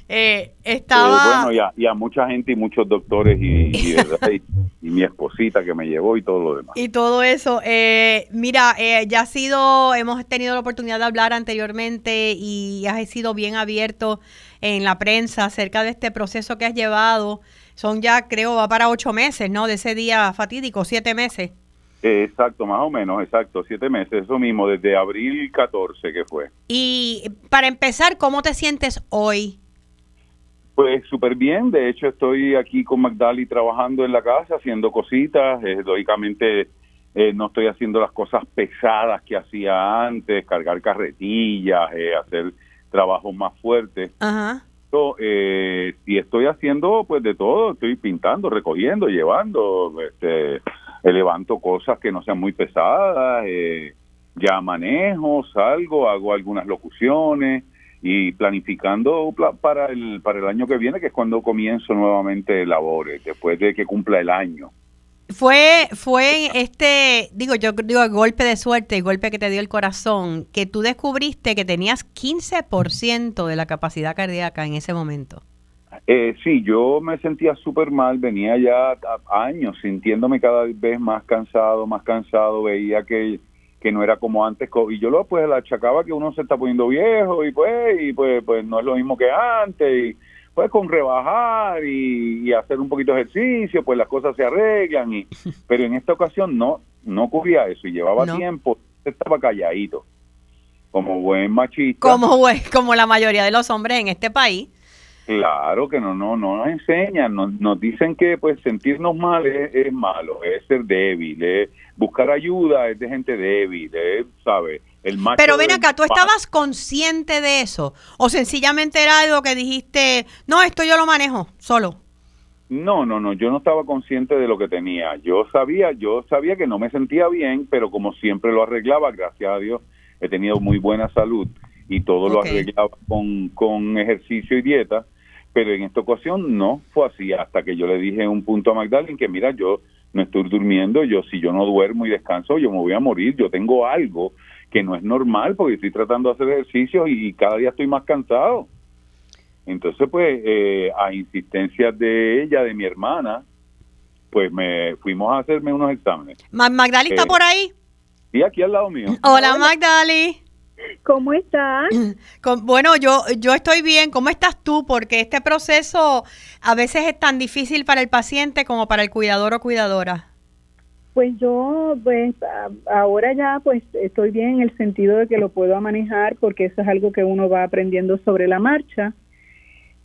Eh, estaba... Eh, bueno, y a, mucha gente y muchos doctores y, y, mi esposita que me llevó y todo lo demás. Y todo eso. Eh, mira, eh, ya ha sido, hemos tenido la oportunidad de hablar anteriormente y has sido bien abierto en la prensa acerca de este proceso que has llevado. Son ya, creo, va para ocho meses, ¿no? De ese día fatídico, siete meses. Exacto, más o menos, exacto, siete meses, eso mismo, desde abril 14 que fue. Y para empezar, ¿cómo te sientes hoy? Pues súper bien, de hecho estoy aquí con Magdali trabajando en la casa, haciendo cositas, eh, lógicamente eh, no estoy haciendo las cosas pesadas que hacía antes, cargar carretillas, eh, hacer trabajos más fuertes. Ajá. eh, y estoy haciendo pues de todo, estoy pintando, recogiendo, llevando, este, levanto cosas que no sean muy pesadas, ya manejo, salgo, hago algunas locuciones, y planificando para el, para el año que viene, que es cuando comienzo nuevamente labores, después de que cumpla el año. Fue, fue este, digo, yo digo, golpe de suerte, el golpe que te dio el corazón, que tú descubriste que tenías 15% de la capacidad cardíaca en ese momento. Eh, sí, yo me sentía súper mal, venía ya años sintiéndome cada vez más cansado, más cansado, veía que que no era como antes y yo lo pues la achacaba que uno se está poniendo viejo y pues y pues pues no es lo mismo que antes y pues con rebajar y, hacer un poquito de ejercicio pues las cosas se arreglan y pero en esta ocasión no no ocurría eso y llevaba tiempo estaba calladito como buen machista. Como como la mayoría de los hombres en este país Claro que no, no, no nos enseñan, nos, nos dicen que pues sentirnos mal es, malo, es ser débil, es buscar ayuda es de gente débil, es, ¿sabe? El macho Pero ven acá, ¿tú estabas consciente de eso? ¿O sencillamente era algo que dijiste, no, esto yo lo manejo solo? No, no, no, yo no estaba consciente de lo que tenía. Yo sabía, yo sabía que no me sentía bien, pero como siempre lo arreglaba, gracias a Dios, he tenido muy buena salud y todo lo arreglaba con, con ejercicio y dieta, pero en esta ocasión no fue así, hasta que yo le dije un punto a Magdalene que mira, yo no estoy durmiendo, yo si yo no duermo y descanso, yo me voy a morir, yo tengo algo que no es normal porque estoy tratando de hacer ejercicio y cada día estoy más cansado. Entonces, pues, eh, a insistencias de ella, de mi hermana, pues me fuimos a hacerme unos exámenes. Ma- Magdali está Eh, por ahí. Y aquí al lado mío. Hola, Magdali. ¿Cómo estás? Bueno, yo, yo estoy bien. ¿Cómo estás tú? Porque este proceso a veces es tan difícil para el paciente como para el cuidador o cuidadora. Pues yo, pues ahora ya, pues estoy bien en el sentido de que lo puedo manejar porque eso es algo que uno va aprendiendo sobre la marcha.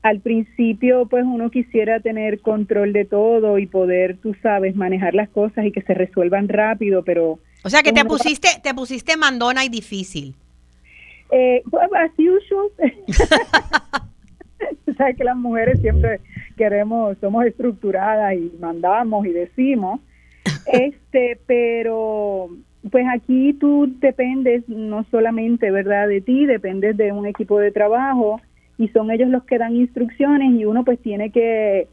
Al principio, pues uno quisiera tener control de todo y poder, tú sabes, manejar las cosas y que se resuelvan rápido, pero O sea que te pusiste, te pusiste mandona y difícil. Eh, as usual. Tú sabes que las mujeres siempre queremos, somos estructuradas y mandamos y decimos. Este, pero pues aquí tú dependes no solamente, ¿verdad?, de ti, dependes de un equipo de trabajo y son ellos los que dan instrucciones y uno pues tiene que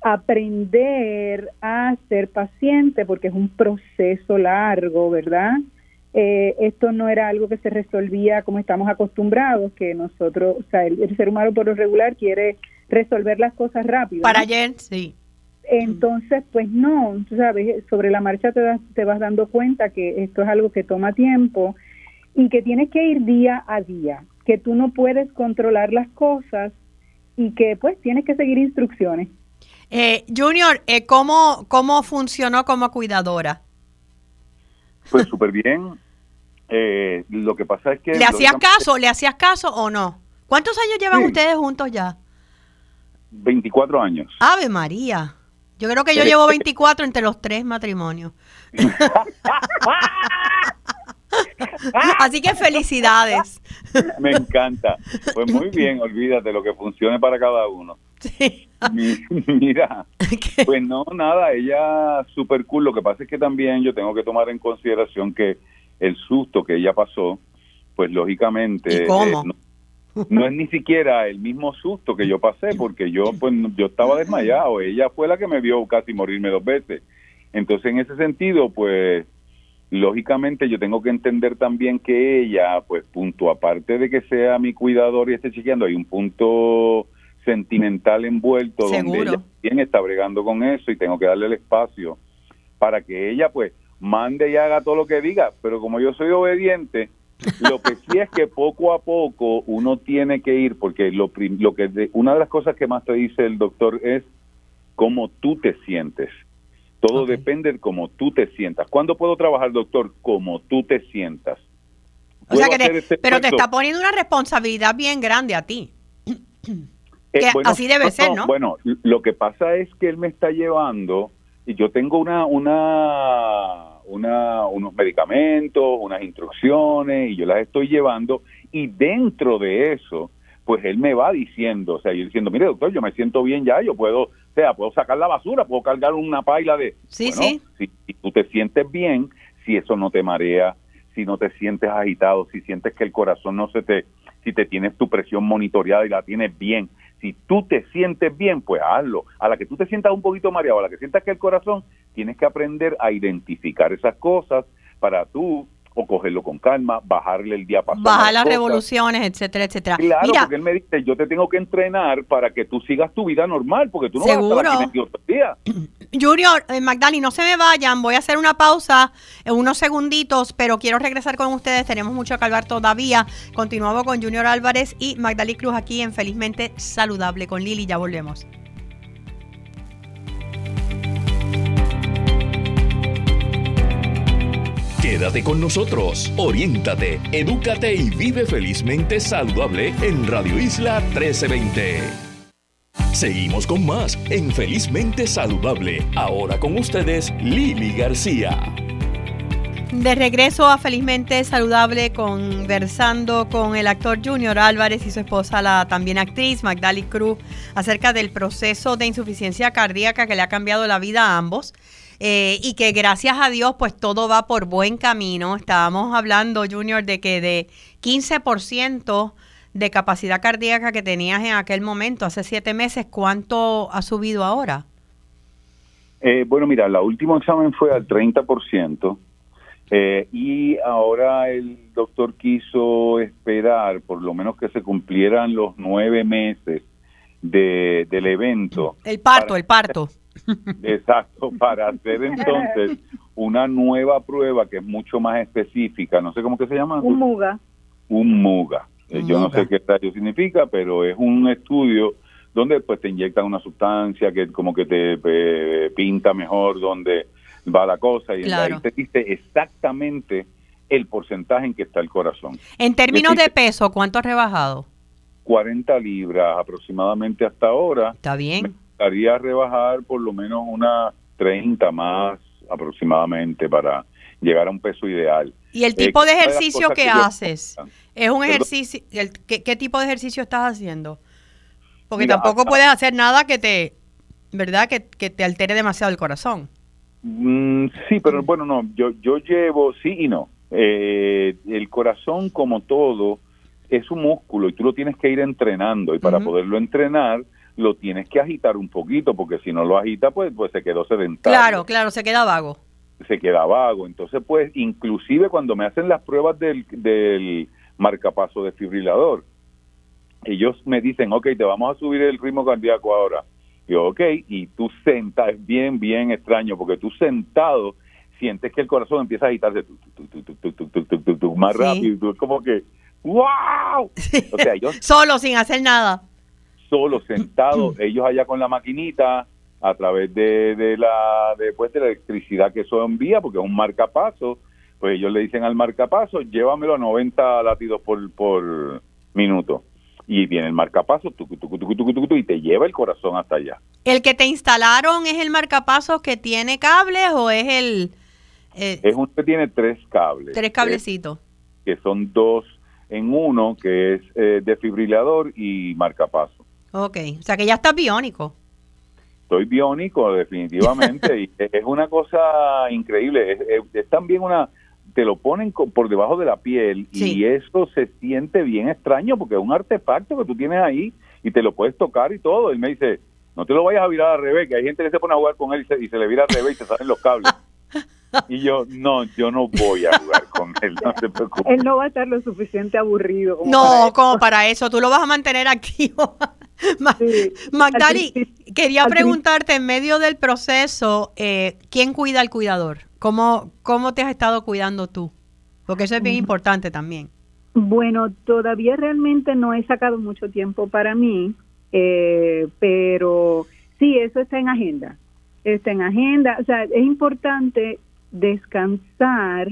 aprender a ser paciente porque es un proceso largo, ¿verdad? Eh, esto no era algo que se resolvía como estamos acostumbrados, que nosotros, o sea, el, el ser humano por lo regular quiere resolver las cosas rápido. Para ¿no? ayer, sí. Entonces, pues no, tú sabes, sobre la marcha te, das- te vas dando cuenta que esto es algo que toma tiempo y que tienes que ir día a día, que tú no puedes controlar las cosas y que pues tienes que seguir instrucciones. Eh, Junior, eh, ¿cómo, ¿cómo funcionó como cuidadora? Pues súper bien. Eh, lo que pasa es que... ¿Le hacías caso? ¿Le hacías caso o no? ¿Cuántos años llevan Sí. ustedes juntos ya? 24 años. Ave María. Yo creo que yo llevo 24 entre los tres matrimonios. Así que felicidades. Me encanta. Pues muy bien, olvídate lo que funcione para cada uno. Sí. Mi- Mira, Pues no, nada, ella súper cool. Lo que pasa es que también yo tengo que tomar en consideración que el susto que ella pasó, pues lógicamente ¿Y cómo? eh, no, no es ni siquiera el mismo susto que yo pasé, porque yo pues yo estaba desmayado. Ella fue la que me vio casi morirme dos veces. Entonces, en ese sentido, pues lógicamente yo tengo que entender también que ella, pues punto, aparte de que sea mi cuidador y esté chequeando, hay un punto sentimental envuelto donde ella también está bregando con eso y tengo que darle el espacio para que ella pues mande y haga todo lo que diga, pero como yo soy obediente, lo que sí es que poco a poco uno tiene que ir, porque lo, lo que de- una de las cosas que más te dice el doctor es cómo tú te sientes. Todo depende de cómo tú te sientas. ¿Cuándo puedo trabajar, doctor? Como tú te sientas. o sea ¿Puedo que hacer te- este pero te está poniendo una responsabilidad bien grande a ti. Eh, que así debe ser, ¿no? Bueno, lo que pasa es que él me está llevando y yo tengo una, una, una, unos medicamentos, unas instrucciones y yo las estoy llevando y dentro de eso, pues él me va diciendo, o sea, yo diciendo, mire doctor, yo me siento bien ya, yo puedo, o sea, puedo sacar la basura, puedo cargar una paila de, Sí, bueno, sí. Si, si tú te sientes bien, si eso no te marea, si no te sientes agitado, si sientes que el corazón no se te, si te tienes tu presión monitoreada y la tienes bien, si tú te sientes bien, pues hazlo. A la que tú te sientas un poquito mareado, a la que sientas que el corazón, tienes que aprender a identificar esas cosas para tú o cogerlo con calma, bajarle el diapasón. a Bajar las cosas. revoluciones, etcétera, etcétera. Claro, Mira, porque él me dice, yo te tengo que entrenar para que tú sigas tu vida normal, porque tú no vas a Seguro. estar aquí metido todo el día. Junior, eh, Magdali, no se me vayan. Voy a hacer una pausa en unos segunditos, pero quiero regresar con ustedes. Tenemos mucho que hablar todavía. Continuamos con Junior Álvarez y Magdali Cruz aquí en Felizmente Saludable con Lili. Ya volvemos. Quédate con nosotros, oriéntate, edúcate y vive felizmente saludable en Radio Isla 1320. Seguimos con más en Felizmente Saludable. Ahora con ustedes, Lili García. De regreso a Felizmente Saludable conversando con el actor Junior Álvarez y su esposa, la también actriz Magdali Cruz, acerca del proceso de insuficiencia cardíaca que le ha cambiado la vida a ambos. Eh, y que gracias a Dios pues todo va por buen camino. Estábamos hablando, Junior, de que de 15% de capacidad cardíaca que tenías en aquel momento, hace siete meses, ¿cuánto ha subido ahora? Eh, bueno, mira, el último examen fue al 30%. Eh, y ahora el doctor quiso esperar por lo menos que se cumplieran los nueve meses de, del evento. El parto, el parto. Exacto, para hacer entonces una nueva prueba que es mucho más específica, no sé cómo que se llama. Un MUGA. Un MUGA. Eh, yo no sé qué radio significa, pero es un estudio donde pues te inyectan una sustancia que como que te eh, pinta mejor donde va la cosa y ahí te dice exactamente el porcentaje en que está el corazón. En términos de peso, ¿cuánto has rebajado? 40 libras aproximadamente hasta ahora. Está bien. Me gustaría rebajar por lo menos unas 30 más aproximadamente para llegar a un peso ideal. ¿Y el tipo de ejercicio que, haces? ¿Es un ejercicio? ¿qué, tipo de ejercicio estás haciendo? Porque tampoco puedes hacer nada que te, ¿verdad? Que, que te altere demasiado el corazón. Mm, sí, pero bueno, no, yo, yo llevo, sí y no. Eh, el corazón, como todo, es un músculo y tú lo tienes que ir entrenando y para poderlo entrenar lo tienes que agitar un poquito porque si no lo agita pues pues se quedó sedentario. Claro, claro, se queda vago. Se queda vago. Entonces pues inclusive cuando me hacen las pruebas del, del marcapaso desfibrilador, ellos me dicen, ok, te vamos a subir el ritmo cardíaco ahora yo, ok, y tú sentas, es bien, bien extraño, porque tú sentado sientes que el corazón empieza a agitarse más rápido, y tú es como que, ¡wow! O sea, ellos... solo, sin hacer nada. Solo, sentados, ellos allá con la maquinita, a través de, de la después de la electricidad que eso envía, porque es un marcapaso, pues ellos le dicen al marcapaso, llévamelo a 90 latidos por, por minuto y viene el marcapaso y te lleva el corazón hasta allá. ¿El que te instalaron es el marcapasos que tiene cables o es el...? Eh, es uno que tiene tres cables. Tres cablecitos. Que son dos en uno, que es eh, defibrilador y marcapaso. Ok, o sea que ya estás biónico. Estoy biónico, definitivamente, y es una cosa increíble. es también una te lo ponen por debajo de la piel y eso se siente bien extraño porque es un artefacto que tú tienes ahí y te lo puedes tocar y todo. Él me dice, no te lo vayas a virar al revés, que hay gente que se pone a jugar con él y se, le vira al revés y se salen los cables. Y yo, no, yo no voy a jugar con él, no se preocupe. Él no va a estar lo suficiente aburrido. no, como para eso, tú lo vas a mantener activo. Magdali, quería preguntarte en medio del proceso, eh, ¿quién cuida al cuidador? ¿Cómo, ¿Cómo te has estado cuidando tú? Porque eso es bien importante también. Bueno, todavía realmente no he sacado mucho tiempo para mí, eh, pero sí, eso está en agenda. Está en agenda. O sea, es importante descansar,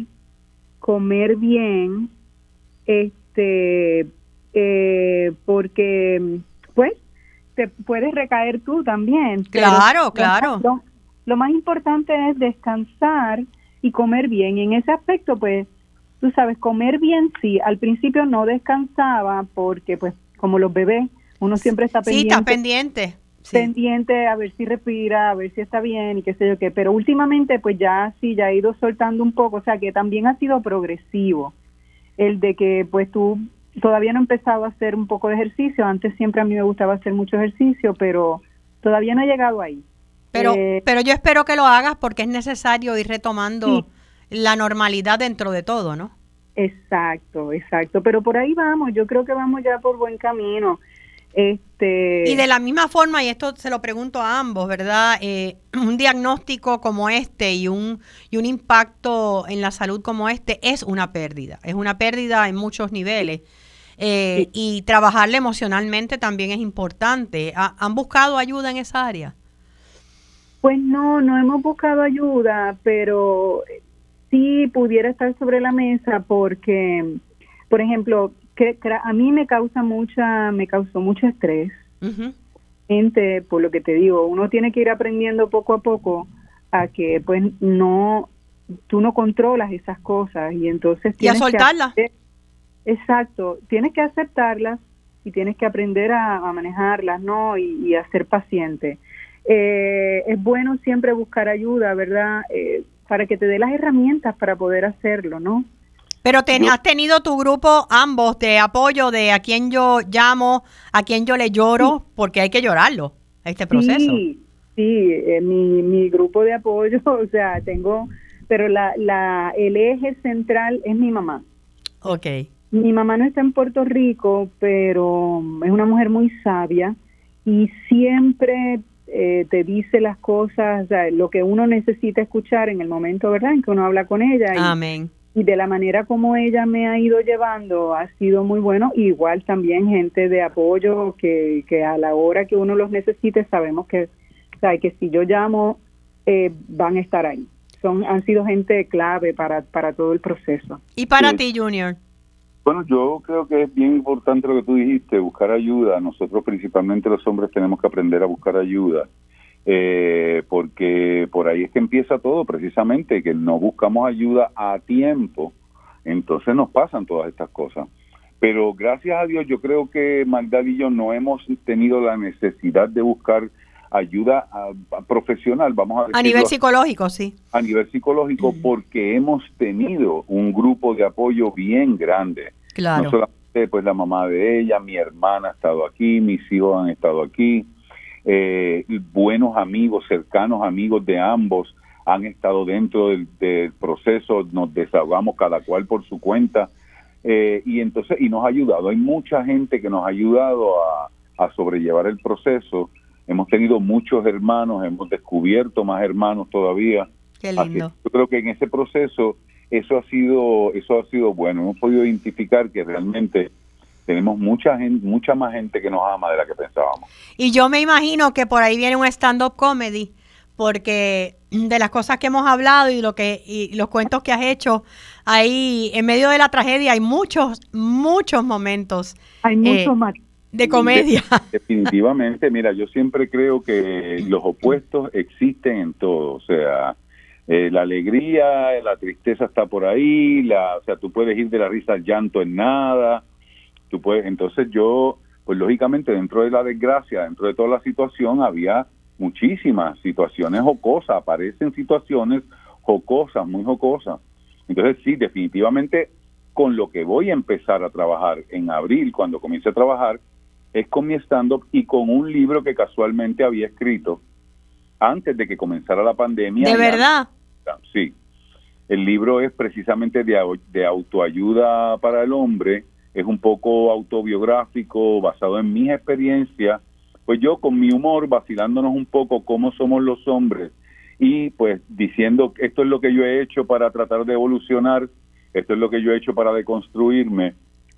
comer bien, este, eh, porque, pues, te puedes recaer tú también. Claro, claro lo más importante es descansar y comer bien. Y en ese aspecto, pues, tú sabes, comer bien, sí. Al principio no descansaba porque, pues, como los bebés, uno siempre está pendiente. Sí, está pendiente. Pendiente a ver si respira, a ver si está bien y qué sé yo qué. Pero últimamente, pues ya sí, ya he ido soltando un poco. O sea, que también ha sido progresivo. El de que, pues, tú todavía no he empezado a hacer un poco de ejercicio. Antes siempre a mí me gustaba hacer mucho ejercicio, pero todavía no he llegado ahí. Pero, eh, pero yo espero que lo hagas porque es necesario ir retomando la normalidad dentro de todo, ¿no? Exacto, exacto. Pero por ahí vamos, yo creo que vamos ya por buen camino. Este... Y de la misma forma, y esto se lo pregunto a ambos, ¿verdad? Eh, un diagnóstico como este y un, y un impacto en la salud como este es una pérdida, es una pérdida en muchos niveles. Eh, y trabajarle emocionalmente también es importante. ¿Han buscado ayuda en esa área? Pues no, no hemos buscado ayuda, pero sí pudiera estar sobre la mesa porque, por ejemplo, que, a mí me causa mucha, me causó mucho estrés. Gente, por lo que te digo, uno tiene que ir aprendiendo poco a poco a que pues no tú no controlas esas cosas y entonces y a soltarlas. Exacto, tienes que aceptarlas y tienes que aprender a, manejarlas, ¿no? Y, a ser paciente. Eh, es bueno siempre buscar ayuda, ¿verdad? Eh, para que te dé las herramientas para poder hacerlo, ¿no? Pero has tenido tu grupo ambos de apoyo de a quién yo llamo, a quién yo le lloro, porque hay que llorarlo, este proceso. Sí, sí, eh, mi, mi grupo de apoyo, o sea, tengo, pero la, la, el eje central es mi mamá. Ok. Mi mamá no está en Puerto Rico, pero es una mujer muy sabia y siempre eh, te dice las cosas, lo que uno necesita escuchar en el momento, ¿verdad?, en que uno habla con ella. Amén y de la manera como ella me ha ido llevando ha sido muy bueno. Igual también gente de apoyo que, que a la hora que uno los necesite sabemos que, que si yo llamo eh, van a estar ahí. Son, han sido gente clave para, para todo el proceso. ¿Y para ti, Junior? Bueno, yo creo que es bien importante lo que tú dijiste, buscar ayuda. Nosotros principalmente los hombres tenemos que aprender a buscar ayuda eh, porque por ahí es que empieza todo precisamente, que no buscamos ayuda a tiempo, entonces nos pasan todas estas cosas. Pero gracias a Dios yo creo que Magdalena y yo no hemos tenido la necesidad de buscar ayuda profesional, vamos a decirlo, A nivel psicológico, sí. A nivel psicológico, porque hemos tenido un grupo de apoyo bien grande. Claro. No solamente pues la mamá de ella, mi hermana ha estado aquí, mis hijos han estado aquí, eh, buenos amigos, cercanos amigos de ambos han estado dentro del, proceso, nos desahogamos cada cual por su cuenta eh, y entonces y nos ha ayudado. Hay mucha gente que nos ha ayudado a, sobrellevar el proceso. Hemos tenido muchos hermanos, hemos descubierto más hermanos todavía. Qué lindo. yo creo que en ese proceso eso ha sido eso ha sido bueno. Hemos podido identificar que realmente tenemos mucha gente, mucha más gente que nos ama de la que pensábamos. Y yo me imagino que por ahí viene un stand-up comedy, porque de las cosas que hemos hablado y lo que y los cuentos que has hecho, ahí en medio de la tragedia hay muchos, muchos momentos. Hay mucho eh, más de comedia. definitivamente, mira, yo siempre creo que los opuestos existen en todo, o sea, eh, la alegría, la tristeza está por ahí, la, o sea, tú puedes ir de la risa al llanto en nada, Tú puedes, entonces yo, pues lógicamente dentro de la desgracia, dentro de toda la situación, había muchísimas situaciones jocosas, aparecen situaciones jocosas, muy jocosas. Entonces sí, definitivamente con lo que voy a empezar a trabajar en abril, cuando comience a trabajar, es con mi stand-up y con un libro que casualmente había escrito antes de que comenzara la pandemia. ¿De verdad? Sí. El libro es precisamente de, de autoayuda para el hombre, es un poco autobiográfico, basado en mis experiencias, pues yo con mi humor, vacilándonos un poco cómo somos los hombres y pues diciendo esto es lo que yo he hecho para tratar de evolucionar, esto es lo que yo he hecho para deconstruirme.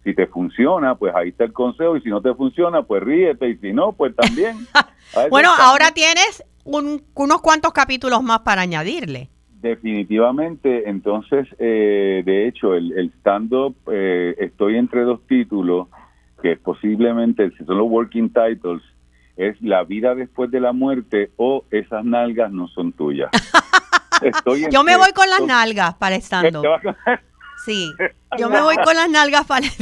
Si te funciona, pues ahí está el consejo y si no te funciona, pues ríete y si no, pues también. bueno, ahora tienes unos cuantos capítulos más para añadirle. Definitivamente, entonces, eh, de hecho, el, stand-up, eh, estoy entre dos títulos, que posiblemente, si son los working titles, es La vida después de la muerte o Esas nalgas no son tuyas. yo me voy con las nalgas para el stand-up. Sí, yo me voy con las nalgas para el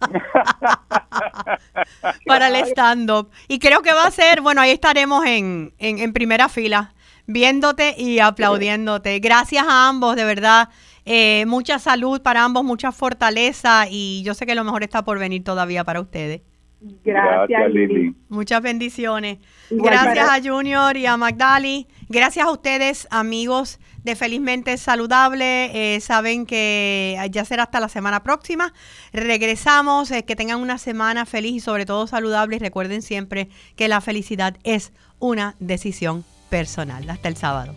para el stand-up. Y creo que va a ser, bueno, ahí estaremos en, en, en primera fila viéndote y aplaudiéndote. Gracias a ambos, de verdad. Eh, mucha salud para ambos, mucha fortaleza y yo sé que lo mejor está por venir todavía para ustedes. Gracias, Lili. Muchas bendiciones. Gracias a Junior y a Magdali. Gracias a ustedes, amigos de Felizmente Saludable. Eh, saben que ya será hasta la semana próxima. Regresamos. Eh, que tengan una semana feliz y sobre todo saludable. Y recuerden siempre que la felicidad es una decisión personal. Hasta el sábado.